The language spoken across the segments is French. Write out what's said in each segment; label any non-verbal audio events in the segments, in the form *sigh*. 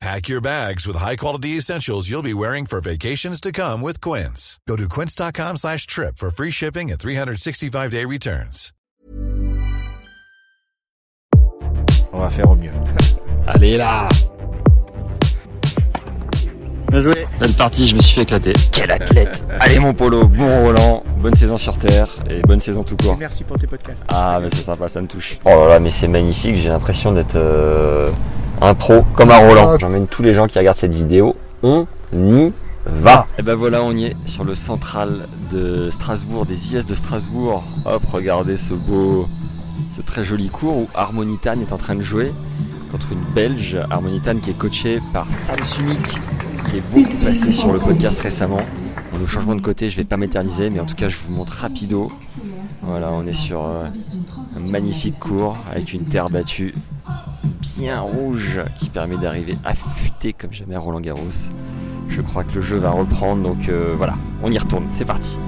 Pack your bags with high-quality essentials you'll be wearing for vacations to come with Quince. Go to quince.com slash trip for free shipping and 365-day returns. On va faire au mieux. *laughs* Allez là Bien joué. Belle partie, je me suis fait éclater. Quel athlète. *laughs* Allez mon polo, bon Roland, bonne saison sur Terre et bonne saison tout court. Merci pour tes podcasts. Ah mais c'est sympa, ça me touche. Oh là là, mais c'est magnifique, j'ai l'impression d'être euh, un pro comme un Roland. J'emmène tous les gens qui regardent cette vidéo, on y va. Et ben voilà, on y est sur le central de Strasbourg, des IS de Strasbourg. Hop, regardez ce beau, ce très joli cours où Harmonitan est en train de jouer contre une Belge, Harmonitan qui est coachée par Sam Sumik, qui est beaucoup passé sur le podcast récemment. Bon, le changement de côté, je vais pas m'éterniser, mais en tout cas, je vous montre rapido. Voilà, on est sur euh, un magnifique cours avec une terre battue bien rouge qui permet d'arriver affûté comme jamais à Roland Garros. Je crois que le jeu va reprendre, donc euh, voilà, on y retourne, c'est parti.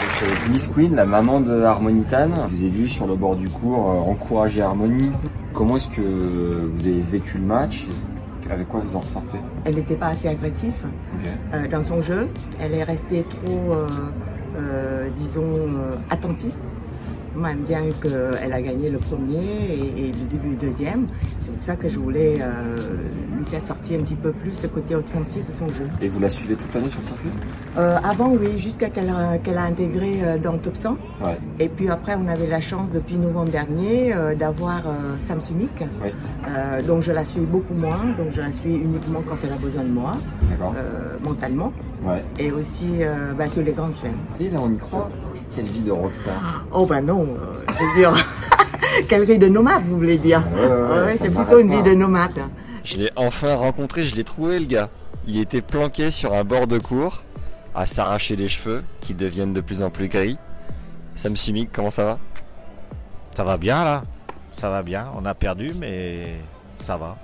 Je suis avec Miss Queen, la maman de Harmonitan. Je vous ai vu sur le bord du cours euh, encourager Harmonie. Comment est-ce que vous avez vécu le match Avec quoi vous en ressortez? Elle n'était pas assez agressive euh, dans son jeu. Elle est restée trop, euh, disons, euh, attentiste. Moi, j'aime bien qu'elle a gagné le premier et, et le début du deuxième. C'est pour ça que je voulais euh, lui faire sortir un petit peu plus ce côté offensif de son jeu. Et vous la suivez toute l'année sur le circuit? Euh, avant, oui, jusqu'à qu'elle a, a intégré euh, dans le top 100. Ouais. Et puis après, on avait la chance depuis novembre dernier euh, d'avoir euh, Sam Sumik. Donc je la suis beaucoup moins. Donc je la suis uniquement quand elle a besoin de moi, mentalement. Ouais. Et aussi bah, sur les grandes chaînes. Et là, on y croit. Quelle vie de rockstar. Oh bah non, je veux dire, *laughs* quelle vie de nomade vous voulez dire Ouais, ouais, ouais, Ouais, ça C'est plutôt une vie de nomade. Je l'ai enfin rencontré, je l'ai trouvé le gars. Il était planqué sur un bord de cours, à s'arracher les cheveux, qui deviennent de plus en plus gris. Sam Simic, comment ça va? Ça va bien là Ça va bien. On a perdu, mais ça va.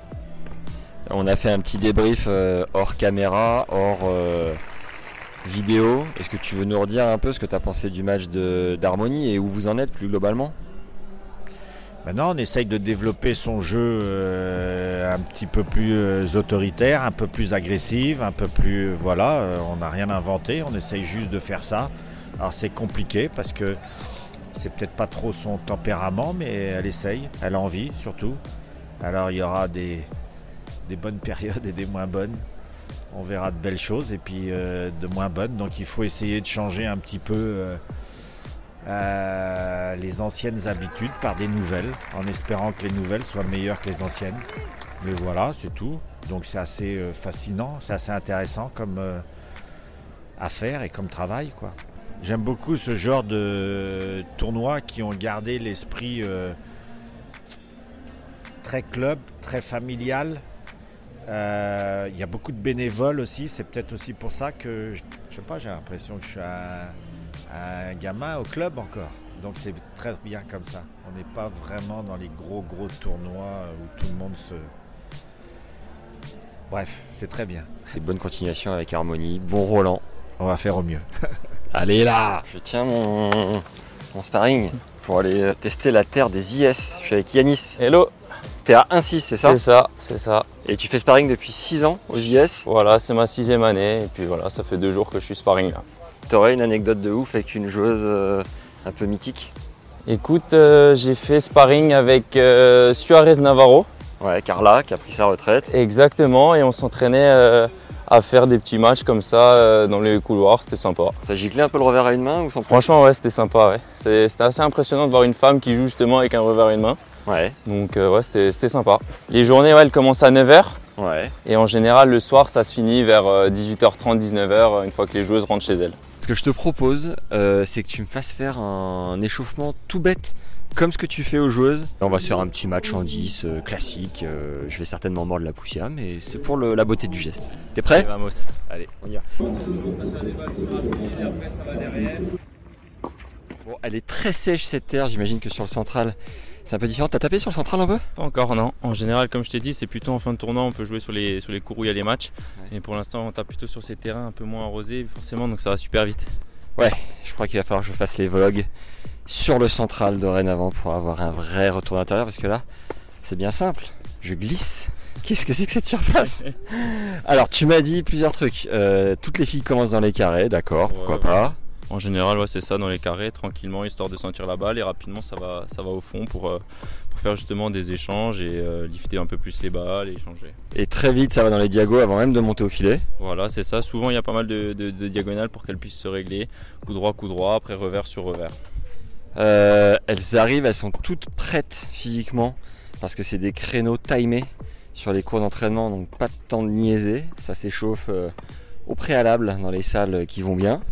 On a fait un petit débrief euh, hors caméra, hors euh, vidéo. Est-ce que tu veux nous redire un peu ce que tu as pensé du match de- d'Harmonie et où vous en êtes plus globalement? Maintenant, on essaye de développer son jeu euh, un petit peu plus euh, autoritaire, un peu plus agressif, un peu plus. Voilà, euh, on n'a rien inventé, on essaye juste de faire ça. Alors c'est compliqué parce que c'est peut-être pas trop son tempérament, mais elle essaye, elle a envie surtout. Alors il y aura des, bonnes périodes et des moins bonnes. On verra de belles choses et puis de moins bonnes. Donc il faut essayer de changer un petit peu. Euh, les anciennes habitudes par des nouvelles, en espérant que les nouvelles soient meilleures que les anciennes. Mais voilà, c'est tout. Donc c'est assez euh, fascinant, c'est assez intéressant comme euh, affaire et comme travail, quoi. J'aime beaucoup ce genre de tournois qui ont gardé l'esprit très club, très familial. Il y a beaucoup de bénévoles aussi. C'est peut-être aussi pour ça que, je sais pas, j'ai l'impression que je suis un, un gamin au club encore. Donc c'est très bien comme ça. On n'est pas vraiment dans les gros gros tournois où tout le monde se... Bref, c'est très bien. Et bonne continuation avec Harmonie. Bon Roland. On va faire au mieux. *laughs* Allez là Je tiens mon, mon sparring pour aller tester la terre des IS. Je suis avec Yanis. Hello, T'es à 1-6, c'est ça? C'est ça, c'est ça. Et tu fais sparring depuis 6 ans aux IS. Voilà, c'est ma sixième année et puis voilà, ça fait deux jours que je suis sparring là. T'aurais une anecdote de ouf avec une joueuse euh, un peu mythique Écoute, euh, j'ai fait sparring avec euh, Suarez Navarro Ouais, Carla qui a pris sa retraite. Exactement, et on s'entraînait à faire des petits matchs comme ça dans les couloirs, c'était sympa. Ça giclait un peu le revers à une main ou sans Franchement, ouais, c'était sympa. Ouais. C'était assez impressionnant de voir une femme qui joue justement avec un revers à une main. Ouais, Donc, ouais, c'était sympa. Les journées, ouais, elles commencent à 9h. ouais. Et en général, le soir, ça se finit vers euh, 18h30, 19h, une fois que les joueuses rentrent chez elles. Ce que je te propose, euh, c'est que tu me fasses faire un échauffement tout bête, comme ce que tu fais aux joueuses. On va se faire un petit match en 10, euh, classique. euh, je vais certainement mordre la poussière, mais c'est pour le- la beauté du geste. T'es prêt? Vamos. Allez, on y va. Bon, elle est très sèche cette terre, j'imagine que sur le central, c'est un peu différent. T'as tapé sur le central un peu? Pas encore, non. En général, comme je t'ai dit, c'est plutôt en fin de tournoi, on peut jouer sur les, sur les cours où il y a les matchs. Ouais. Et pour l'instant, on tape plutôt sur ces terrains un peu moins arrosés, forcément, donc ça va super vite. Je crois qu'il va falloir que je fasse les vlogs sur le central dorénavant pour avoir un vrai retour d'intérieur parce que là, c'est bien simple. Je glisse. Qu'est-ce que c'est que cette surface? *laughs* Alors, tu m'as dit plusieurs trucs. Euh, toutes les filles commencent dans les carrés, d'accord, pourquoi Ouais. pas? En général, ouais, c'est ça, dans les carrés, tranquillement, histoire de sentir la balle, et rapidement, ça va, ça va au fond pour, euh, pour faire justement des échanges et euh, lifter un peu plus les balles et échanger. Et très vite, ça va dans les diagos avant même de monter au filet. Voilà, c'est ça. Souvent, il y a pas mal de, de- de diagonales pour qu'elles puissent se régler. Coup droit, coup droit, après revers sur revers. Euh, elles arrivent, elles sont toutes prêtes physiquement parce que c'est des créneaux timés sur les cours d'entraînement, donc pas de temps de niaiser. Ça s'échauffe euh, au préalable dans les salles qui vont bien.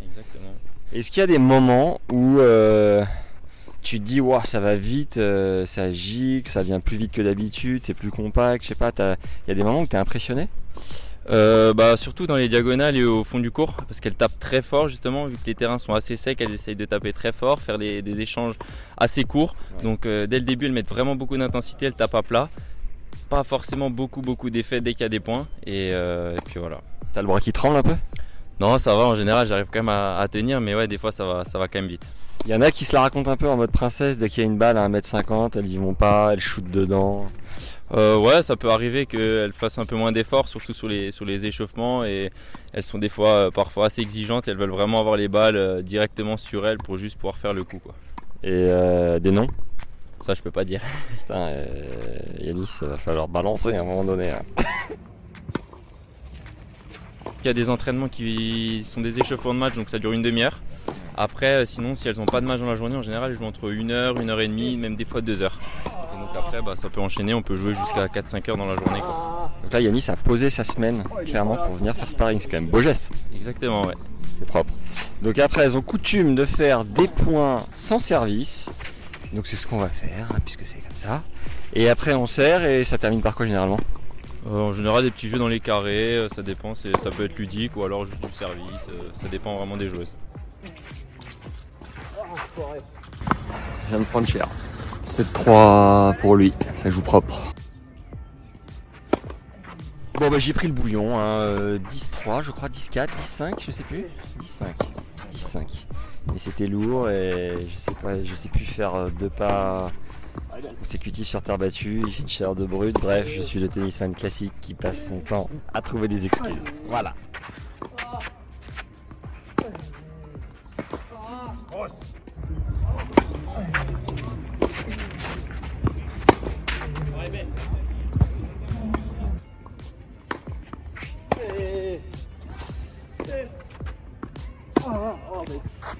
Est-ce qu'il y a des moments où euh, tu te dis, Ouah, ça va vite, euh, ça gicle, ça vient plus vite que d'habitude, c'est plus compact, je sais pas, il y a des moments où tu es impressionné? Euh, bah, surtout dans les diagonales et au fond du cours, parce qu'elles tapent très fort justement, vu que les terrains sont assez secs, elles essayent de taper très fort, faire des, des échanges assez courts. Donc euh, dès le début, elles mettent vraiment beaucoup d'intensité, elles tapent à plat. Pas forcément beaucoup beaucoup d'effets dès qu'il y a des points. Et, euh, et puis voilà. T'as le bras qui tremble un peu? Non, ça va en général, j'arrive quand même à, à tenir, mais ouais, des fois ça va, ça va quand même vite. Il y en a qui se la racontent un peu en mode princesse, dès qu'il y a une balle à 1m50, elles y vont pas, elles shootent dedans. Euh, ouais, ça peut arriver qu'elles fassent un peu moins d'efforts, surtout sur les, sur les échauffements. Et elles sont des fois, euh, parfois assez exigeantes. Elles veulent vraiment avoir les balles euh, directement sur elles pour juste pouvoir faire le coup. Quoi. Et euh, des noms? Ça, je peux pas dire. Putain, euh, Yanis, il va falloir balancer à un moment donné. hein. *laughs* Y a des entraînements qui sont des échauffements de match, donc ça dure une demi-heure. Après, euh, sinon, si elles n'ont pas de match dans la journée, en général, elles jouent entre une heure, une heure et demie, même des fois deux heures. Et donc après, bah, ça peut enchaîner, on peut jouer jusqu'à 4-5 heures dans la journée. Quoi. Donc là, Yanis a posé sa semaine, clairement, pour venir faire sparring. C'est quand même beau geste. Exactement, ouais. C'est propre. Donc après, elles ont coutume de faire des points sans service. Donc c'est ce qu'on va faire, hein, puisque c'est comme ça. Et après, on serre et ça termine par quoi généralement? En général, des petits jeux dans les carrés, euh, ça dépend, ça peut être ludique ou alors juste du service, euh, ça dépend vraiment des joueuses. Je viens de prendre cher. 7-3 pour lui, ça joue propre. Bon bah j'ai pris le bouillon, hein, euh, 10-3 je crois, 10-4, 10-5, je sais plus. 10-5, 10-5. Et c'était lourd et je sais pas, je sais plus faire euh, deux pas consécutifs sur terre battue, il fait une de brut, bref, je suis le tennisman classique qui passe son temps à trouver des excuses. Voilà.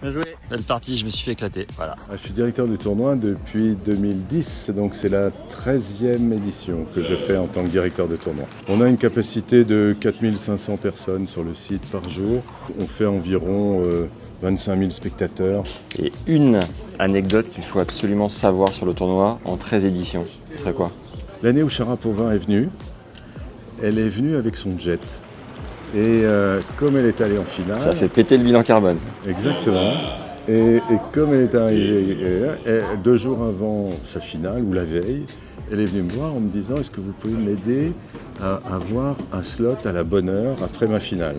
Bien joué Belle partie, je me suis fait éclater, voilà. Ah, Je suis directeur du tournoi depuis 2010, donc c'est la 13e édition que je fais en tant que directeur de tournoi. On a une capacité de 4500 personnes sur le site par jour. On fait environ euh, 25 000 spectateurs. Et une anecdote qu'il faut absolument savoir sur le tournoi en 13 éditions, ce serait quoi? L'année où Sharapova est venue, elle est venue avec son jet. Et euh, comme elle est allée en finale, Ça fait péter le bilan carbone. Exactement. Et, et comme elle est arrivée euh, elle- deux jours avant sa finale, ou la veille, elle est venue me voir en me disant Est-ce que vous pouvez m'aider à avoir un slot à la bonne heure après ma finale?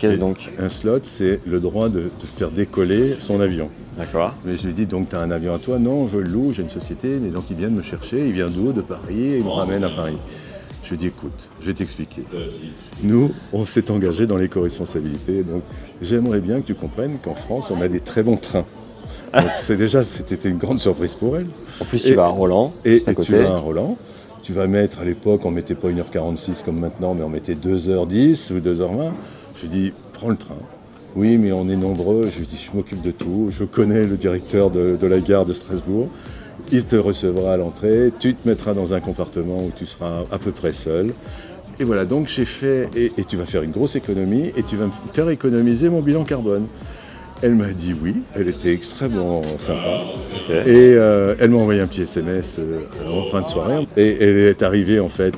Qu'est-ce donc? Un slot, c'est le droit de, de faire décoller son avion. D'accord. Mais je lui dis Donc, tu as un avion à toi? Non, je le loue, j'ai une société, mais donc il vient de me chercher. Il vient d'où? De Paris, et il me ramène à Paris. Je lui dis Écoute, je vais t'expliquer. Nous, on s'est engagé dans l'éco-responsabilité, donc j'aimerais bien que tu comprennes qu'en France, on a des très bons trains. Donc *laughs* c'est déjà, c'était une grande surprise pour elle. En plus, tu Et- vas à Roland, Et, tu vas à Roland, tu vas mettre, à l'époque, on mettait pas 1h46 comme maintenant, mais on mettait 2h10 ou 2h20. Je lui dis, prends le train. Oui, mais on est nombreux. Je lui dis, je m'occupe de tout. Je connais le directeur de, la gare de Strasbourg. Il te recevra à l'entrée. Tu te mettras dans un compartiment où tu seras à peu près seul. Et voilà, donc j'ai fait, et, tu vas faire une grosse économie, et tu vas me faire économiser mon bilan carbone. Elle m'a dit oui, elle était extrêmement sympa. Et euh, elle m'a envoyé un petit SMS euh, en fin de soirée. Et elle est arrivée en fait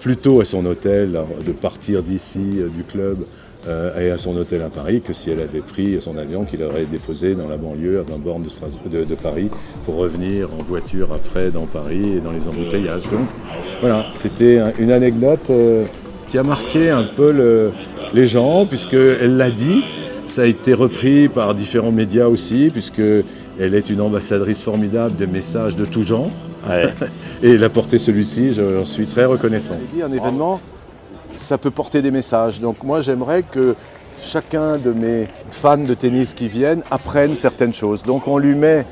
plus tôt à son hôtel, de partir d'ici, euh, du club, et à son hôtel à Paris, que si elle avait pris son avion qu'il aurait déposé dans la banlieue, dans borne de, de, Paris, pour revenir en voiture après dans Paris et dans les embouteillages. Donc voilà, c'était une anecdote qui a marqué un peu les gens, puisqu'elle l'a dit. Ça a été repris par différents médias aussi, puisque elle est une ambassadrice formidable des messages de tout genre. *laughs* Et elle a porté celui-ci, j'en suis très reconnaissant. Un événement, ça peut porter des messages. Donc moi, j'aimerais que chacun de mes fans de tennis qui viennent apprennent certaines choses. Donc on lui met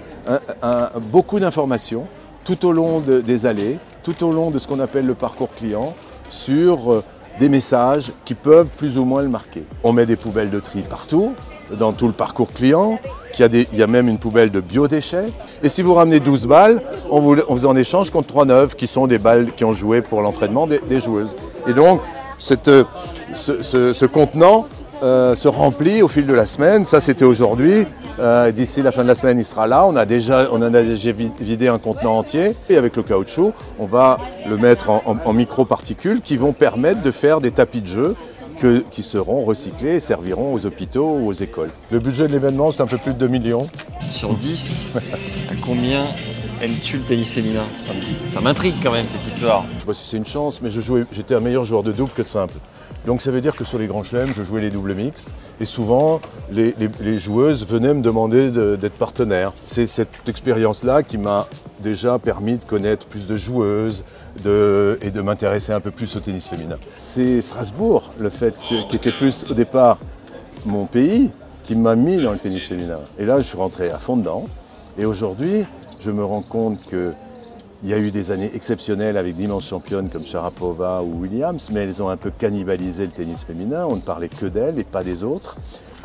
beaucoup d'informations tout au long des allées, tout au long de ce qu'on appelle le parcours client, sur euh, des messages qui peuvent plus ou moins le marquer. On met des poubelles de tri partout, dans tout le parcours client, il y, a même une poubelle de biodéchets. Et si vous ramenez 12 balles, on vous, en échange contre 3 neuves qui sont des balles qui ont joué pour l'entraînement des, joueuses. Et donc, cette, ce contenant euh, se remplit au fil de la semaine. Ça, c'était aujourd'hui. Euh, d'ici la fin de la semaine, il sera là. On, a déjà, on en a déjà vidé un contenant entier. Et avec le caoutchouc, on va le mettre en, micro-particules qui vont permettre de faire des tapis de jeu qui seront recyclés et serviront aux hôpitaux ou aux écoles. Le budget de l'événement, c'est un peu plus de 2 millions. Sur 10, à combien aimes-tu le tennis féminin Ça m'intrigue quand même cette histoire. Je sais pas si c'est une chance, mais j'étais un meilleur joueur de double que de simple. Donc ça veut dire que sur les grands chelems, je jouais les doubles mixtes et souvent les, joueuses venaient me demander d'être partenaire. C'est cette expérience-là qui m'a déjà permis de connaître plus de joueuses et de m'intéresser un peu plus au tennis féminin. C'est Strasbourg, le fait qui était plus au départ mon pays, qui m'a mis dans le tennis féminin. Et là, je suis rentré à fond dedans. Et aujourd'hui, je me rends compte que il y a eu des années exceptionnelles avec d'immenses championnes comme Sharapova ou Williams, mais elles ont un peu cannibalisé le tennis féminin. On ne parlait que d'elles et pas des autres.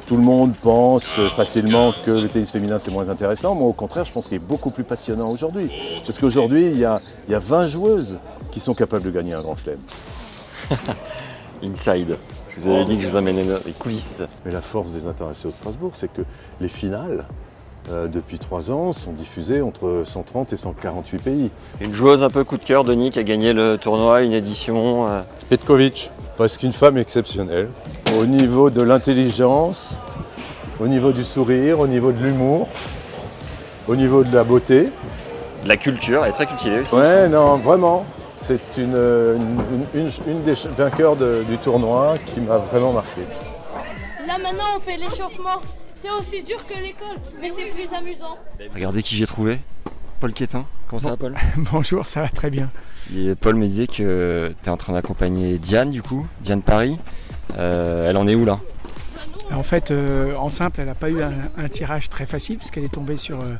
Tout le monde pense facilement que le tennis féminin c'est moins intéressant. Moi au contraire, je pense qu'il est beaucoup plus passionnant aujourd'hui. Parce qu'aujourd'hui, il y, a, 20 joueuses qui sont capables de gagner un grand chelem. *laughs* Inside. vous avez dit que je vous amènais les coulisses. Mais la force des internationaux de Strasbourg, c'est que les finales, euh, depuis trois ans, sont diffusés entre 130 et 148 pays. Une joueuse un peu coup de cœur, Denis, qui a gagné le tournoi, une édition euh... Petkovic, parce qu'une femme exceptionnelle. Au niveau de l'intelligence, au niveau du sourire, au niveau de l'humour, au niveau de la beauté. De la culture, elle est très cultivée aussi. Ouais, non, vraiment. C'est une, une, des vainqueurs du tournoi qui m'a vraiment marqué. Là maintenant on fait l'échauffement. C'est aussi dur que l'école, mais c'est plus amusant. Regardez qui j'ai trouvé. Paul Quétin. Comment ça va, Paul *laughs* Bonjour, ça va très bien. Paul me disait que tu es en train d'accompagner Diane, du coup, Diane Paris. Euh, elle en est où là? En fait, euh, en simple, elle n'a pas eu un, tirage très facile parce qu'elle est tombée sur euh,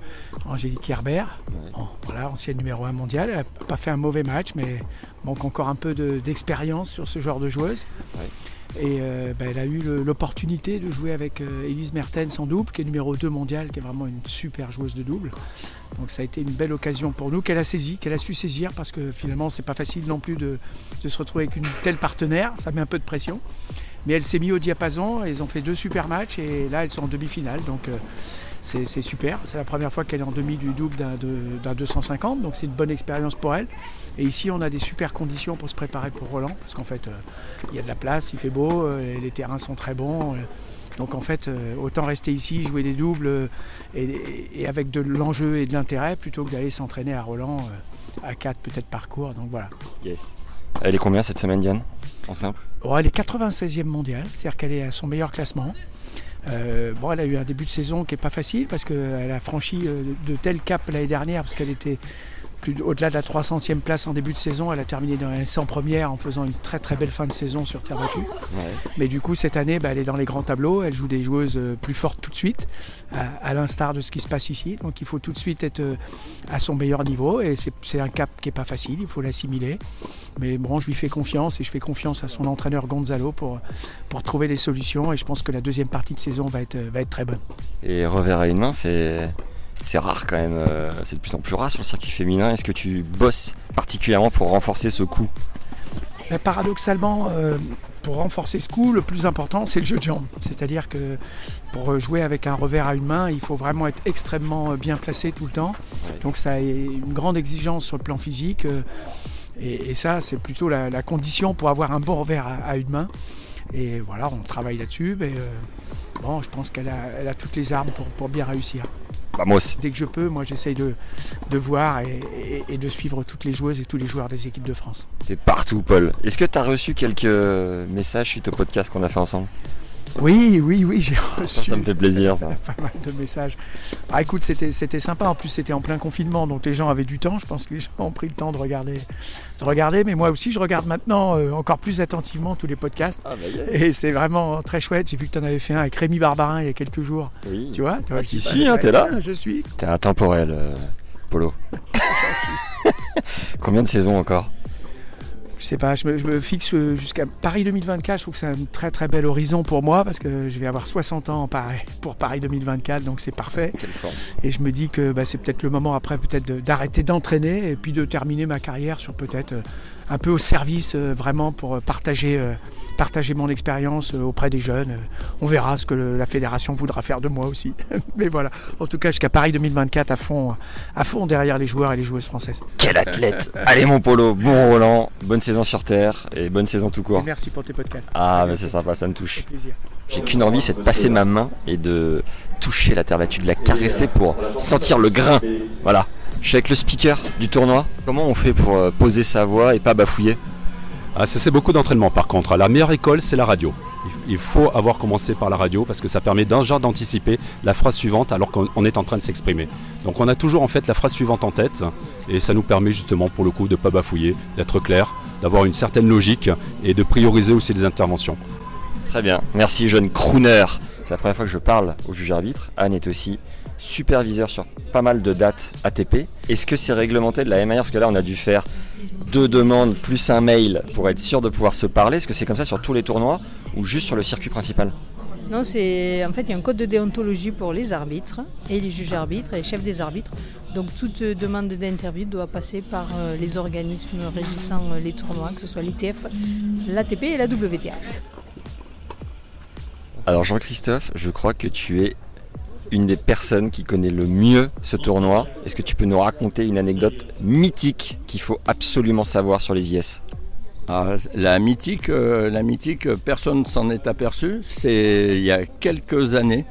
Angélique Herbert, voilà, ancienne numéro 1 mondiale. Elle n'a pas fait un mauvais match, mais manque encore un peu d'expérience sur ce genre de joueuse. Et euh, bah, elle a eu l'opportunité de jouer avec euh, Elise Mertens en double, qui est numéro 2 mondial, qui est vraiment une super joueuse de double. Donc ça a été une belle occasion pour nous, qu'elle a saisi, qu'elle a su saisir, parce que finalement c'est pas facile non plus de, se retrouver avec une telle partenaire, ça met un peu de pression. Mais elle s'est mise au diapason, elles ont fait deux super matchs et là elles sont en demi-finale. Donc euh, c'est super. C'est la première fois qu'elle est en demi du double d'un 250, donc c'est une bonne expérience pour elle. Et ici, on a des super conditions pour se préparer pour Roland, parce qu'en fait, euh, il y a de la place, il fait beau, euh, les terrains sont très bons. Euh. donc en fait, autant rester ici, jouer des doubles et, avec de l'enjeu et de l'intérêt, plutôt que d'aller s'entraîner à Roland à 4 peut-être parcours. Donc voilà. Yes. Elle est combien cette semaine, Diane? En simple? Oh, Elle est 96e mondiale, c'est-à-dire qu'elle est à son meilleur classement. Euh, bon, elle a eu un début de saison qui n'est pas facile parce qu'elle a franchi euh, de tels caps l'année dernière parce qu'elle était au-delà de la 300e place en début de saison. Elle a terminé dans les 100 premières en faisant une très très belle fin de saison sur terre battue. Mais du coup, cette année, bah, elle est dans les grands tableaux. Elle joue des joueuses euh, plus fortes tout de suite, à, à l'instar de ce qui se passe ici. Donc il faut tout de suite être euh, à son meilleur niveau. Et c'est- un cap qui n'est pas facile, il faut l'assimiler. Mais bon, je lui fais confiance et je fais confiance à son entraîneur Gonzalo pour, pour trouver des solutions. Et je pense que la deuxième partie de saison va être, va être très bonne. Et revers à une main, c'est c'est rare quand même. euh, C'est de plus en plus rare sur le circuit féminin. Est-ce que tu bosses particulièrement pour renforcer ce coup Mais paradoxalement, euh, pour renforcer ce coup, le plus important, c'est le jeu de jambes. C'est-à-dire que pour jouer avec un revers à une main, il faut vraiment être extrêmement bien placé tout le temps. Donc ça a une grande exigence sur le plan physique. euh, et, et ça, c'est plutôt la, la condition pour avoir un bon revers à, à une main. Et voilà, on travaille là-dessus. Euh, bon, je pense qu'elle a, elle a toutes les armes pour, pour bien réussir. Bah, moi aussi. Dès que je peux, moi j'essaye de, de voir et, et- et de suivre toutes les joueuses et tous les joueurs des équipes de France. T'es partout, Paul. Est-ce que t'as reçu quelques messages suite au podcast qu'on a fait ensemble? Oui, oui, oui, j'ai reçu. Ça, me fait plaisir. ça. *laughs* pas mal de messages. Ah, écoute, c'était, c'était sympa. En plus, c'était en plein confinement, donc les gens avaient du temps. Je pense que les gens ont pris le temps de regarder. De regarder. Mais moi aussi, je regarde maintenant euh, encore plus attentivement tous les podcasts. Ah, bah, Et c'est vraiment très chouette. J'ai vu que tu en avais fait un avec Rémi Barbarin il y a quelques jours. Oui. Tu vois, tu vois Ah, dis, si, bah, hein, t'es là. Je suis. T'es intemporel, euh, Polo. *laughs* Combien de saisons encore? Je sais pas, je me, je me fixe euh, jusqu'à Paris 2024. Je trouve que c'est un très très bel horizon pour moi parce que je vais avoir 60 ans pour Paris 2024, donc c'est parfait. Et je me dis que bah, c'est peut-être le moment après peut-être d'arrêter d'entraîner et puis de terminer ma carrière sur peut-être euh, un peu au service euh, vraiment pour euh, partager, euh, partager mon expérience auprès des jeunes. On verra ce que le- la fédération voudra faire de moi aussi. *laughs* Mais voilà, en tout cas jusqu'à Paris 2024 à fond, à fond derrière les joueurs et les joueuses françaises. Quel athlète *laughs* Allez mon Polo, bon Roland, bonne saison sur Terre et bonne saison tout Et court. merci pour tes podcasts. Ah mais c'est sympa, ça me touche. J'ai qu'une envie, c'est de passer ma main et de toucher la terre battue, de la caresser pour sentir le grain. Voilà. Je suis avec le speaker du tournoi. Comment on fait pour euh, poser sa voix et pas bafouiller? Ah, ça c'est beaucoup d'entraînement par contre. La meilleure école c'est la radio. Il faut avoir commencé par la radio parce que ça permet d'un genre d'anticiper la phrase suivante alors qu'on on est en train de s'exprimer. Donc on a toujours en fait la phrase suivante en tête et ça nous permet justement pour le coup de ne pas bafouiller, d'être clair, d'avoir une certaine logique et de prioriser aussi les interventions. Très bien, merci jeune crooner. C'est la première fois que je parle au juge arbitre. Anne est aussi superviseur sur pas mal de dates ATP. Est-ce que c'est réglementé de la même manière? Parce que là, on a dû faire deux demandes plus un mail pour être sûr de pouvoir se parler. Est-ce que c'est comme ça sur tous les tournois ou juste sur le circuit principal? Non, c'est en fait il y a un code de déontologie pour les arbitres et les juges arbitres et les chefs des arbitres. Donc toute demande d'interview doit passer par euh, les organismes régissant euh, les tournois, que ce soit l'ITF, l'ATP et la WTA. Alors Jean-Christophe, je crois que tu es une des personnes qui connaît le mieux ce tournoi. Est-ce que tu peux nous raconter une anecdote mythique qu'il faut absolument savoir sur les IS Ah, la mythique, euh, la mythique, euh, personne s'en est aperçu. C'est il y a quelques années,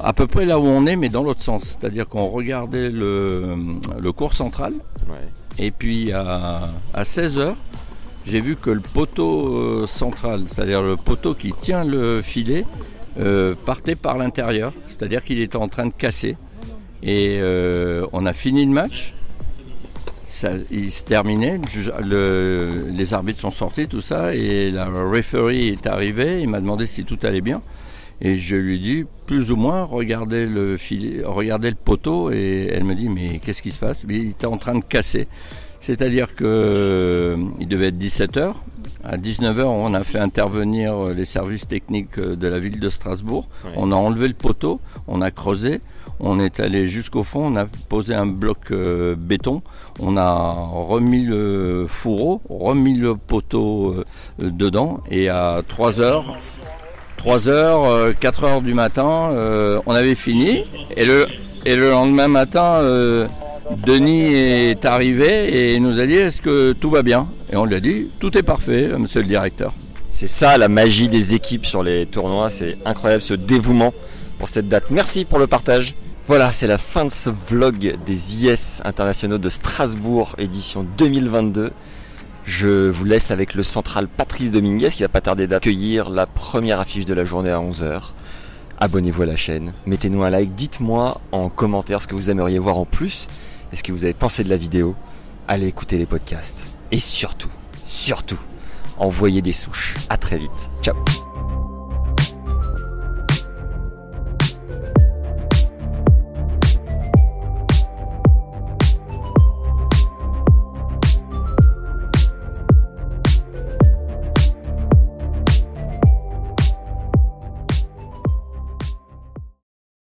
à peu près là où on est, mais dans l'autre sens. C'est-à-dire qu'on regardait le, le cours central, et puis à, à 16 h j'ai vu que le poteau euh, central, c'est-à-dire le poteau qui tient le filet, euh, partait par l'intérieur, c'est-à-dire qu'il était en train de casser. Et euh, on a fini le match. Ça, il se terminait, les arbitres sont sortis, tout ça, et la referee est arrivé, il m'a demandé si tout allait bien. Et je lui dis, plus ou moins, regardez le, regardez le poteau, et elle me dit, mais qu'est-ce qui se passe? Mais Il était en train de casser. C'est-à-dire que euh, il devait être 17h. À 19h, on a fait intervenir euh, les services techniques euh, de la ville de Strasbourg. On a enlevé le poteau, on a creusé, on est allé jusqu'au fond, on a posé un bloc euh, béton, on a remis le fourreau, remis le poteau euh, dedans, et à 3 heures, 3 heures, euh, 4 heures du matin, euh, on avait fini. Et le, et le lendemain matin, Denis est arrivé et nous a dit est-ce que tout va bien? Et on lui a dit tout est parfait, monsieur le directeur. C'est ça la magie des équipes sur les tournois, c'est incroyable ce dévouement pour cette date. Merci pour le partage. Voilà, c'est la fin de ce vlog des IS internationaux de Strasbourg, édition 2022. Je vous laisse avec le central Patrice Dominguez qui va pas tarder d'accueillir la première affiche de la journée à 11h. Abonnez-vous à la chaîne, mettez-nous un like, dites-moi en commentaire ce que vous aimeriez voir en plus. et ce que vous avez pensé de la vidéo, allez écouter les podcasts. Et surtout, surtout, envoyez des souches. À très vite. Ciao